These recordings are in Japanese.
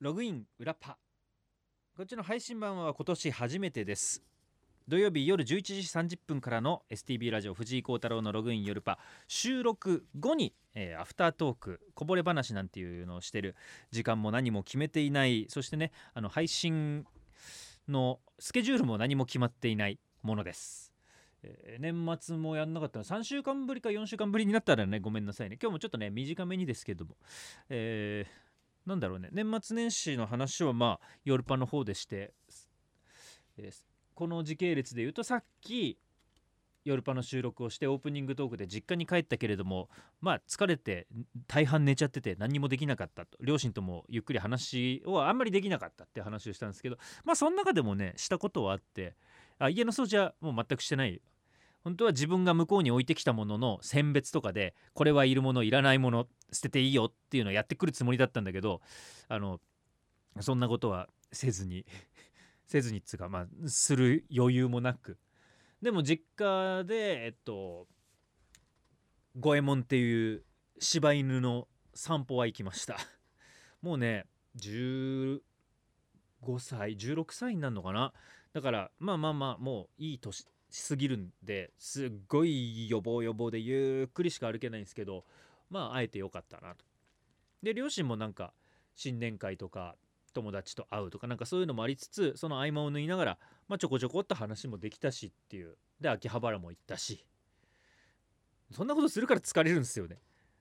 ログイン裏パ。こっちの配信版は今年初めてです。土曜日夜11時30分からの STB ラジオ藤井幸太郎のログイン夜パ。収録後に、えーアフタートークこぼれ話なんていうのをしてる時間も何も決めていない。そしてねあの配信のスケジュールも何も決まっていないものです、えー年末もやんなかったの3週間ぶりか4週間ぶりになったらねごめんなさいね。今日もちょっとね短めにですけども。えーなんだろうね。年末年始の話はまあヨルパの方でして、えこの時系列で言うとさっきヨルパの収録をしてオープニングトークで実家に帰ったけれどもまあ疲れて大半寝ちゃってて何にもできなかったと。両親ともゆっくり話をあんまりできなかったって話をしたんですけどまあその中でもねしたことはあってあ家の掃除はもう全くしてない。本当は自分が向こうに置いてきたものの選別とかでこれはいるものいらないもの捨てていいよっていうのをやってくるつもりだったんだけどあのそんなことはせずに せずにっつうかまあする余裕もなく。でも実家でえっと五右衛門っていう柴犬の散歩は行きました。もうね15歳16歳になるのかな。だからまあまあまあもういい年過ぎるんですっごい予防予防でゆっくりしか歩けないんですけどまあ会えてよかったなと。で両親もなんか新年会とか友達と会うとかなんかそういうのもありつつその合間を縫いながら、まあ、ちょこちょこっと話もできたしっていう。で秋葉原も行ったし。そんなことするから疲れるんですよね。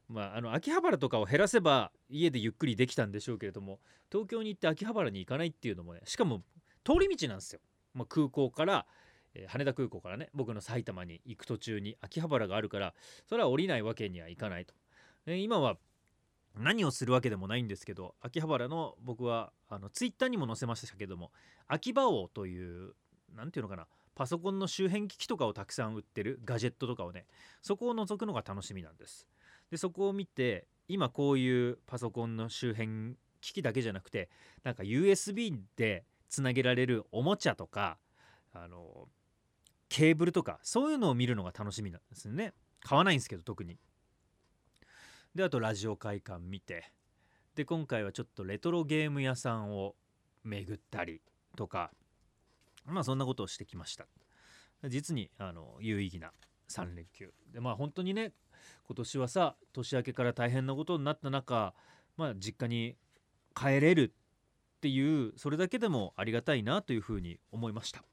まあ、あの秋葉原とかを減らせば家でゆっくりできたんでしょうけれども東京に行って秋葉原に行かないっていうのもねしかも通り道なんですよ、まあ、空港から、えー羽田空港からね僕の埼玉に行く途中に秋葉原があるからそれは降りないわけにはいかないと、えー今は何をするわけでもないんですけど秋葉原の僕はあのツイッターにも載せましたけども秋葉王という何ていうのかなパソコンの周辺機器とかをたくさん売ってるガジェットとかをねそこを覗くのが楽しみなんです。でそこを見て今こういうパソコンの周辺機器だけじゃなくてなんか USB でつなげられるおもちゃとかあのケーブルとかそういうのを見るのが楽しみなんですよね。買わないんですけど特に。であとラジオ会館見てで今回はちょっとレトロゲーム屋さんを巡ったりとかまあそんなことをしてきました。実にあの有意義な3連休。でまあ本当にね今年はさ年明けから大変なことになった中まあ実家に帰れるっていうそれだけでもありがたいなというふうに思いました。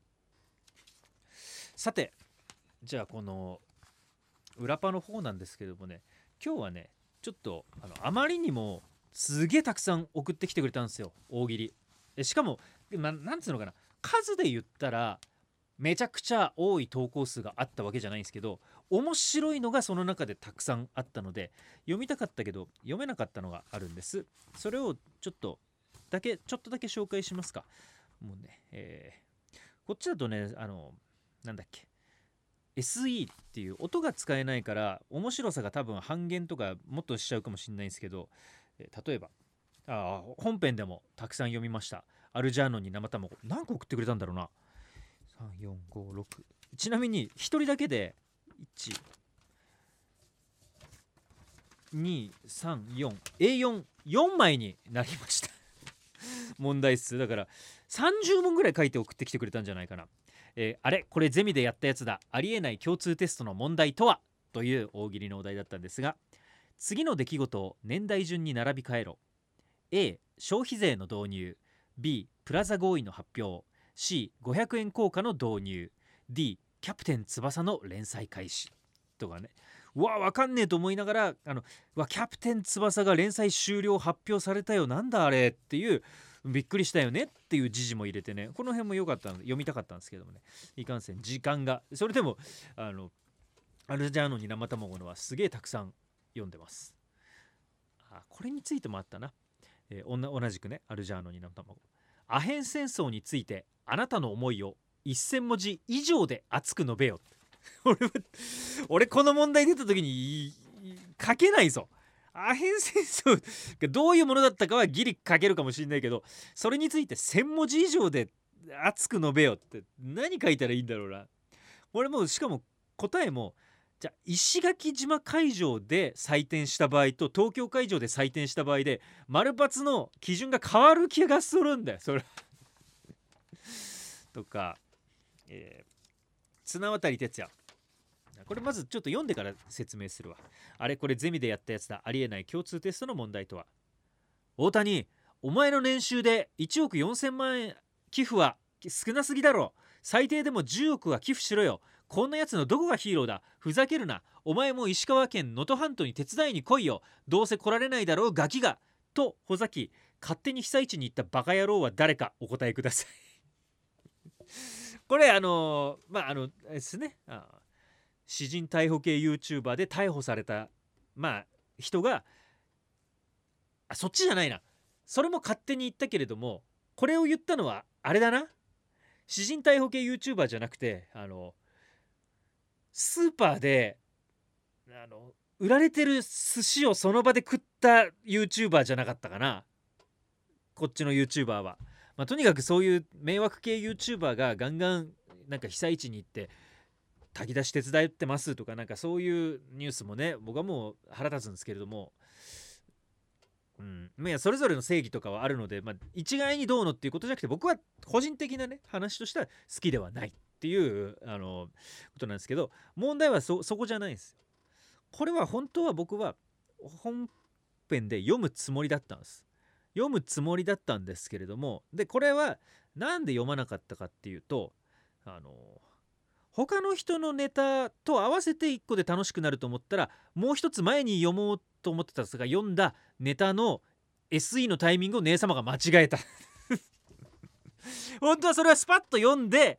さてじゃあこの裏パの方なんですけどもね今日はねちょっとあのあまりにもすげえたくさん送ってきてくれたんですよ大喜利。えしかもななんつうのかな数で言ったらめちゃくちゃ多い投稿数があったわけじゃないんですけど面白いのがその中でたくさんあったので読みたかったけど読めなかったのがあるんです。それをちょっとだけちょっとだけ紹介しますか。もうね、えーこっちだとねあのなんだっけ。SE っていう音が使えないから面白さが多分半減とかもっとしちゃうかもしれないんですけど、例えばあ本編でもたくさん読みました。アルジャーノンに生卵何個送ってくれたんだろうな。3456ちなみに1人だけで1 2 3 4 A44 枚になりました。問題数だから30問ぐらい書いて送ってきてくれたんじゃないかな、えーあれ？これゼミでやったやつだ。ありえない共通テストの問題とは？という大喜利のお題だったんですが次の出来事を年代順に並び替えろ。A 消費税の導入。B プラザ合意の発表。C500 円硬貨の導入。D キャプテン翼の連載開始。とかね。うわわかんねえと思いながらあのわキャプテン翼が連載終了発表されたよ。なんだあれ？っていうびっくりしたよねっていう時事も入れてねこの辺も良かったので読みたかったんですけどもね。いかんせん時間が。それでもあのアルジャーノに生卵のはすげえたくさん読んでます。あこれについてもあったな、えー同じくねアルジャーノに生卵。アヘン戦争についてあなたの思いを1000文字以上で熱く述べよ。俺は俺この問題出た時に書けないぞ。アヘン戦争がどういうものだったかはギリ書けるかもしれないけどそれについて1,000文字以上で熱く述べよって何書いたらいいんだろうな。俺もしかも答えもじゃあ石垣島会場で採点した場合と東京会場で採点した場合で丸抜の基準が変わる気がするんだよそれ。とか、えー、綱渡哲也。これまずちょっと読んでから説明するわ。あれこれゼミでやったやつだ。ありえない共通テストの問題とは。大谷お前の年収で1億4000万円寄付は少なすぎだろ。最低でも10億は寄付しろよ。こんなやつのどこがヒーローだ。ふざけるな。お前も石川県能登半島に手伝いに来いよ。どうせ来られないだろうガキが。とほざき勝手に被災地に行ったバカ野郎は誰か。お答えください。これあのまああのですね。あ詩人逮捕系 YouTuber で逮捕されたまあ人があそっちじゃないな。それも勝手に言ったけれどもこれを言ったのはあれだな。詩人逮捕系 YouTuber じゃなくてあのスーパーであの売られてる寿司をその場で食った YouTuber じゃなかったかな。こっちの YouTuber は、まあ、とにかくそういう迷惑系 YouTuber がガンガンなんか被災地に行って炊き出し手伝ってますとかなんかそういうニュースもね僕はもう腹立つんですけれどもうん、まあそれぞれの正義とかはあるので、まあ、一概にどうのっていうことじゃなくて僕は個人的なね話としては好きではないっていうあのことなんですけど問題はそこじゃないんですよ。これは本当は僕は本編で読むつもりだったんです。読むつもりだったんですけれどもでこれは何で読まなかったかっていうとあの他の人のネタと合わせて1個で楽しくなると思ったらもう一つ前に読もうと思ってたんですが読んだネタの SE のタイミングを姉様が間違えた。本当はそれはスパッと読んで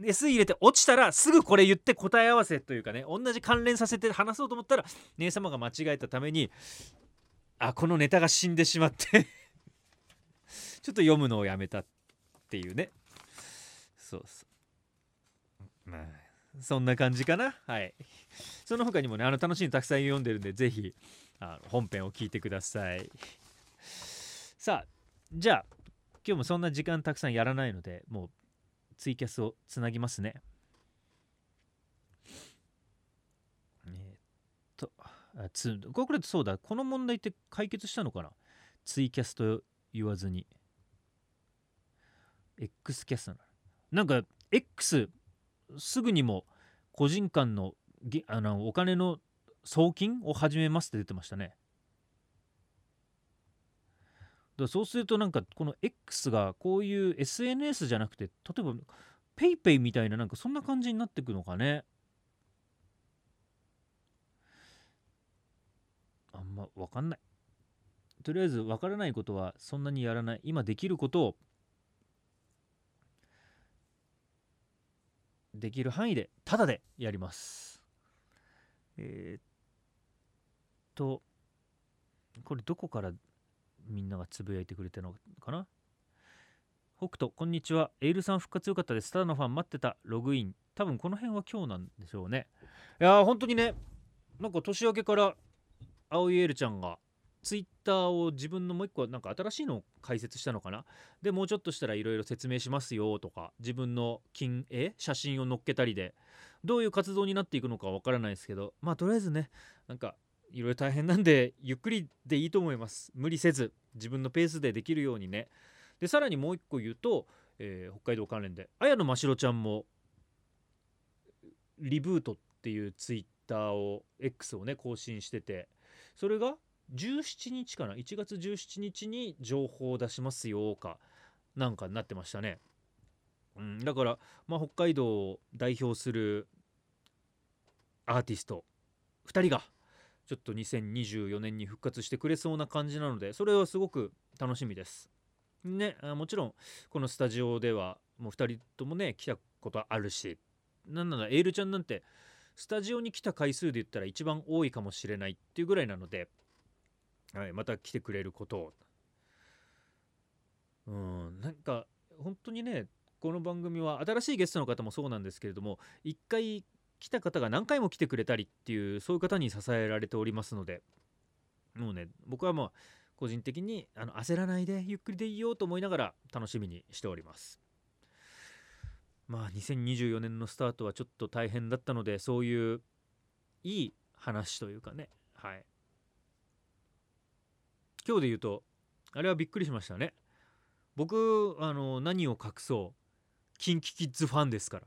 SE 入れて落ちたらすぐこれ言って答え合わせというかね同じ関連させて話そうと思ったら姉様が間違えたためにあこのネタが死んでしまって ちょっと読むのをやめたっていうね。そうそう。まあそんな感じかな。はい。その他にもねあの楽しいのたくさん読んでるんで是非あの本編を聞いてください。さあじゃあ今日もそんな時間たくさんやらないのでもうツイキャスをつなぎますね。えー、っとあつこれそうだ。この問題って解決したのかな？ツイキャスと言わずに。X キャストなんか X すぐにも個人間のあのお金の送金を始めますって出てましたね。だそうするとなんかこの X がこういう SNS じゃなくて例えば PayPay みたいななんかそんな感じになってくのかね。あんま分かんない。とりあえず分からないことはそんなにやらない。今できることをできる範囲でタダでやります。えー、っとこれどこからみんながつぶやいてくれてるのかな？北斗こんにちは。エールさん復活よかったです。ただのファン待ってたログイン。多分この辺は今日なんでしょうね。いやー本当にねなんか年明けから青いエールちゃんがツイッターを自分のもう一個なんか新しいのを解説したのかな？でもうちょっとしたらいろいろ説明しますよとか自分の金絵写真を載っけたりでどういう活動になっていくのかわからないですけどまあとりあえずねなんかいろいろ大変なんでゆっくりでいいと思います。無理せず自分のペースでできるようにね。でさらにもう一個言うと、えー、北海道関連で綾野真白ちゃんもリブートっていうツイッターを X をね更新しててそれが17日かな？1月17日に情報を出しますよかなんかになってましたね、うん、だから、まあ、北海道を代表するアーティスト2人がちょっと2024年に復活してくれそうな感じなのでそれはすごく楽しみです。ねもちろんこのスタジオではもう2人ともね来たことあるしなんならエールちゃんなんてスタジオに来た回数で言ったら一番多いかもしれないっていうぐらいなのではい、また来てくれることを。うんなんか本当にねこの番組は新しいゲストの方もそうなんですけれども一回来た方が何回も来てくれたりっていうそういう方に支えられておりますのでもうね僕はもう個人的にあの焦らないでゆっくりでいいよと思いながら楽しみにしております。まあ2024年のスタートはちょっと大変だったのでそういういい話というかねはい。今日で言うとあれはびっくりしましたね。僕あの何を隠そう。キンキキッズファンですから。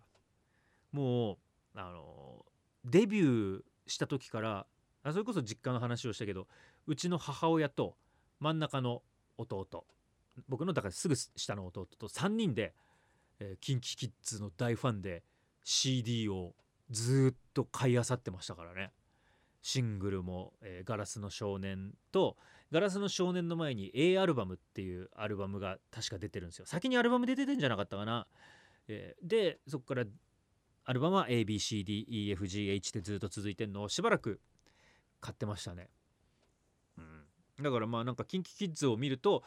もうあのデビューした時からあそれこそ実家の話をしたけどうちの母親と真ん中の弟僕のだからすぐ下の弟と3人で、えー、キンキキッズの大ファンで CD をずっと買い漁ってましたからね。シングルも、えー、ガラスの少年」と「ガラスの少年」の前に A アルバムっていうアルバムが確か出てるんですよ。先にアルバムで出てんじゃなかったかな、えー、でそこからアルバムは ABCDEFGH ってずっと続いてんのをしばらく買ってましたね、うん、だからまあなんか KinKiKids を見ると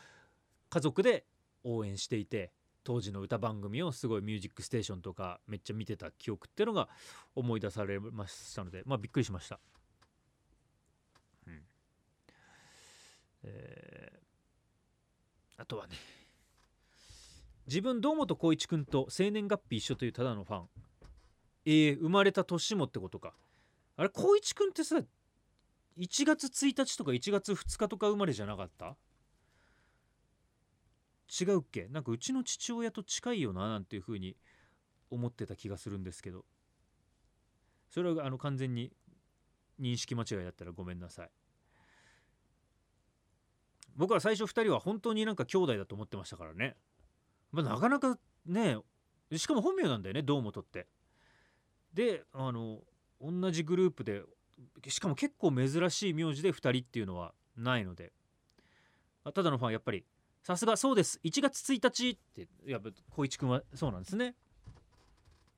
家族で応援していて当時の歌番組をすごい「ミュージックステーション」とかめっちゃ見てた記憶っていうのが思い出されましたのでまあびっくりしました。うんえー、あとはね自分堂本光一君と生年月日一緒というただのファン。えー、生まれた年もってことか。あれ光一君ってさ1月1日とか1月2日とか生まれじゃなかった？違うっけ？なんかうちの父親と近いよななんていうふうに思ってた気がするんですけど。それはあの完全に認識間違いだったらごめんなさい。僕は最初2人は本当になんか兄弟だと思ってましたからね、まあ、なかなかねしかも本名なんだよね堂本って。であの同じグループでしかも結構珍しい名字で2人っていうのはないので。ただのファンやっぱりさすがそうです。1月1日ってやっぱ光一君はそうなんですね。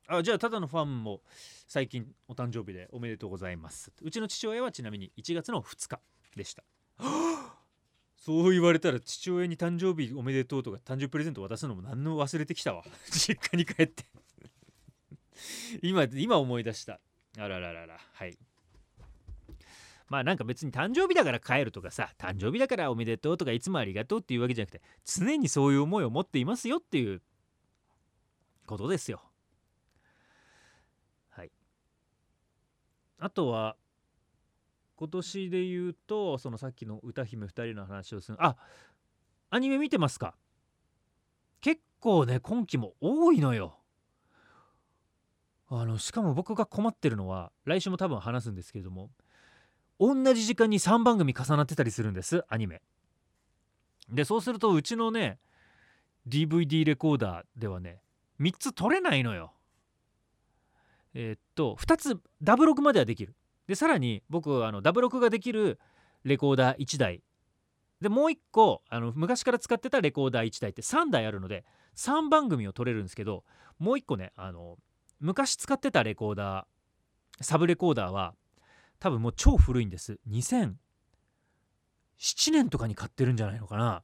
あじゃあただのファンも最近お誕生日でおめでとうございます。うちの父親はちなみに1月の2日でした。はあそう言われたら父親に誕生日おめでとうとか誕生日プレゼント渡すのも何の忘れてきたわ。実家に帰って。今今思い出した。あらららら。はい。まあなんか別に誕生日だから帰るとかさ誕生日だからおめでとうとかいつもありがとうっていうわけじゃなくて常にそういう思いを持っていますよっていうことですよ。はい。あとは今年で言うとそのさっきの歌姫2人の話をするあアニメ見てますか？結構ね今期も多いのよ。あのしかも僕が困ってるのは来週も多分話すんですけれども同じ時間に3番組重なってたりするんですアニメ。でそうするとうちのね DVD レコーダーではね3つ撮れないのよ。えー、っと2つダブ録まではできる。でさらに僕あのダブ録ができるレコーダー1台。でもう1個あの昔から使ってたレコーダー1台って3台あるので3番組を撮れるんですけどもう1個ねあの昔使ってたレコーダーサブレコーダーは多分もう超古いんです。2007年とかに買ってるんじゃないのかな。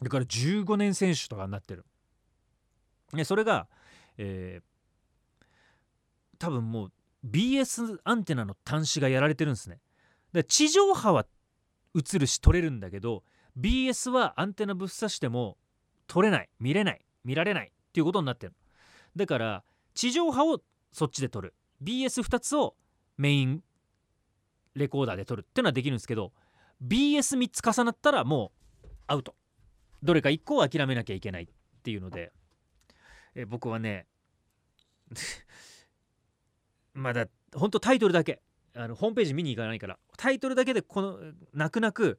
だから15年選手とかになってる。でそれが、えー、多分もう BS アンテナの端子がやられてるんですね。で地上波は映るし撮れるんだけど BS はアンテナぶっ刺しても撮れない見れない見られないっていうことになってるだから地上波をそっちで撮る。BS2 つをメインレコーダーで撮るっていうのはできるんですけど BS3 つ重なったらもうアウト。どれか1個を諦めなきゃいけないっていうのでえ僕はねまだほんとタイトルだけ。あのホームページ見に行かないから。タイトルだけでこの泣く泣く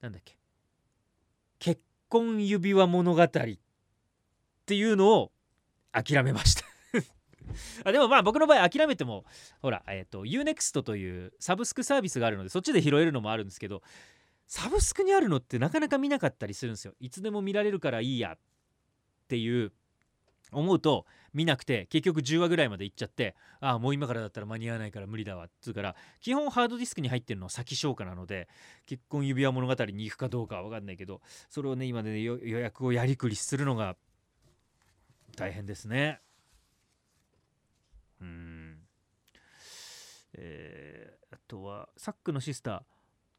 なんだっけ。結婚指輪物語っていうのを諦めました。あでもまあ僕の場合諦めてもほら、えっ、ー、と UNEXT というサブスクサービスがあるのでそっちで拾えるのもあるんですけどサブスクにあるのってなかなか見なかったりするんですよ。いつでも見られるからいいやっていう思うと見なくて結局10話ぐらいまで行っちゃってああもう今からだったら間に合わないから無理だわっつうから基本ハードディスクに入ってるのは先消化なので結婚指輪物語に行くかどうかは分かんないけどそれをね今で、ね、予約をやりくりするのが大変ですね。うん。えー、あとは、サックのシスター、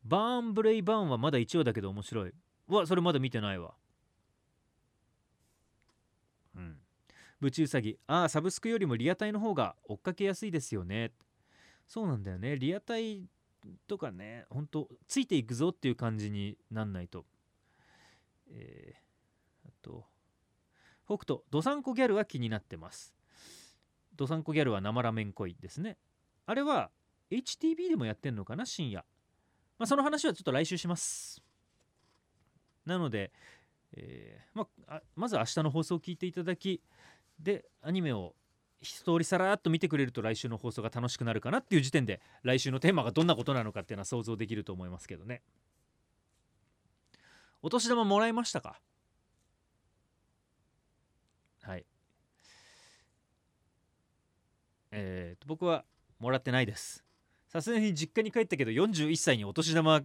バーンブレイバーンはまだ1話だけど面白い。わ、それまだ見てないわ。うん。ブチウサギ。ああサブスクよりもリアタイの方が追っかけやすいですよね。そうなんだよね。リアタイとかねほんとついていくぞっていう感じになんないと。えー、あと北斗。どさんこギャルは気になってます。どさんこギャルは生ラメン恋ですね。あれは HTV でもやってんのかな深夜。まあその話はちょっと来週します。なので、えー、まあ、まず明日の放送を聞いていただきでアニメを一通りさらっと見てくれると来週の放送が楽しくなるかなっていう時点で来週のテーマがどんなことなのかっていうのは想像できると思いますけどね。お年玉もらいましたか？はい。えー、と僕はもらってないです。さすがに実家に帰ったけど41歳にお年玉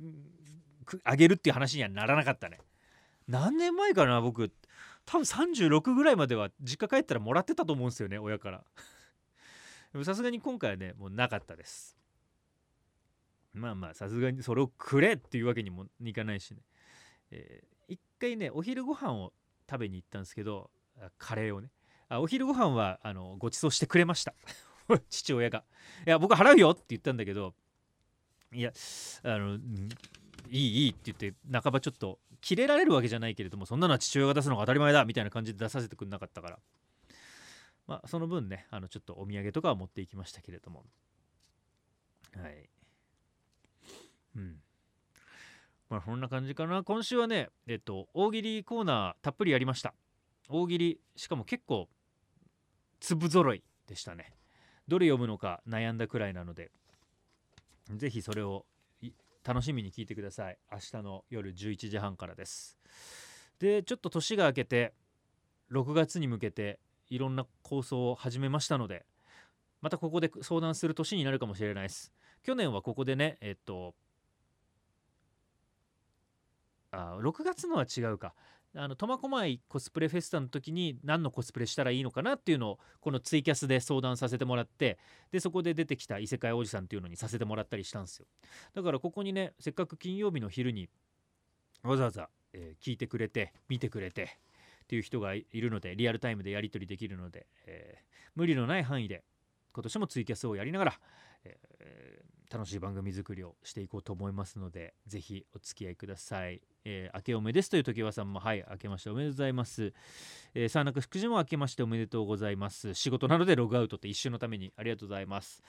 あげるっていう話にはならなかったね。何年前かな僕。多分36ぐらいまでは実家帰ったらもらってたと思うんですよね親から。さすがに今回はねもうなかったです。まあまあさすがにそれをくれっていうわけにもいかないしね、えー、一回ねお昼ご飯を食べに行ったんですけどカレーをね。あお昼ご飯はあのご馳走してくれました。父親が「いや僕払うよ」って言ったんだけどいやあのいいいいって言って半ばちょっとキレられるわけじゃないけれどもそんなのは父親が出すのが当たり前だみたいな感じで出させてくれなかったから。まあその分ねあのちょっとお土産とかは持っていきましたけれども。はい。うん。まあそんな感じかな。今週はねえっと大喜利コーナーたっぷりやりました。大喜利しかも結構粒揃いでしたね。どれ読むのか悩んだくらいなのでぜひそれを楽しみに聞いてください。明日の夜11時半からです。でちょっと年が明けて6月に向けていろんな構想を始めましたのでまたここで相談する年になるかもしれないです。去年はここでねえっとあ6月のは違うか。あの苫小牧コスプレフェスタの時に何のコスプレしたらいいのかなっていうのをこのツイキャスで相談させてもらってでそこで出てきた異世界おじさんっていうのにさせてもらったりしたんですよ。だからここにねせっかく金曜日の昼にわざわざ、えー、聞いてくれて見てくれてっていう人がいるのでリアルタイムでやり取りできるので、えー、無理のない範囲で今年もツイキャスをやりながら、え、楽しい番組作りをしていこうと思いますのでぜひお付き合いください。えー、明けおめですという時はさんもはい明けましておめでとうございます、えー、三中福も明けましておめでとうございます。仕事なのでログアウトって一瞬のためにありがとうございます、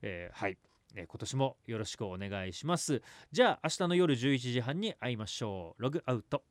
えー、はい、えー、今年もよろしくお願いします。じゃあ明日の夜11時半に会いましょう。ログアウト。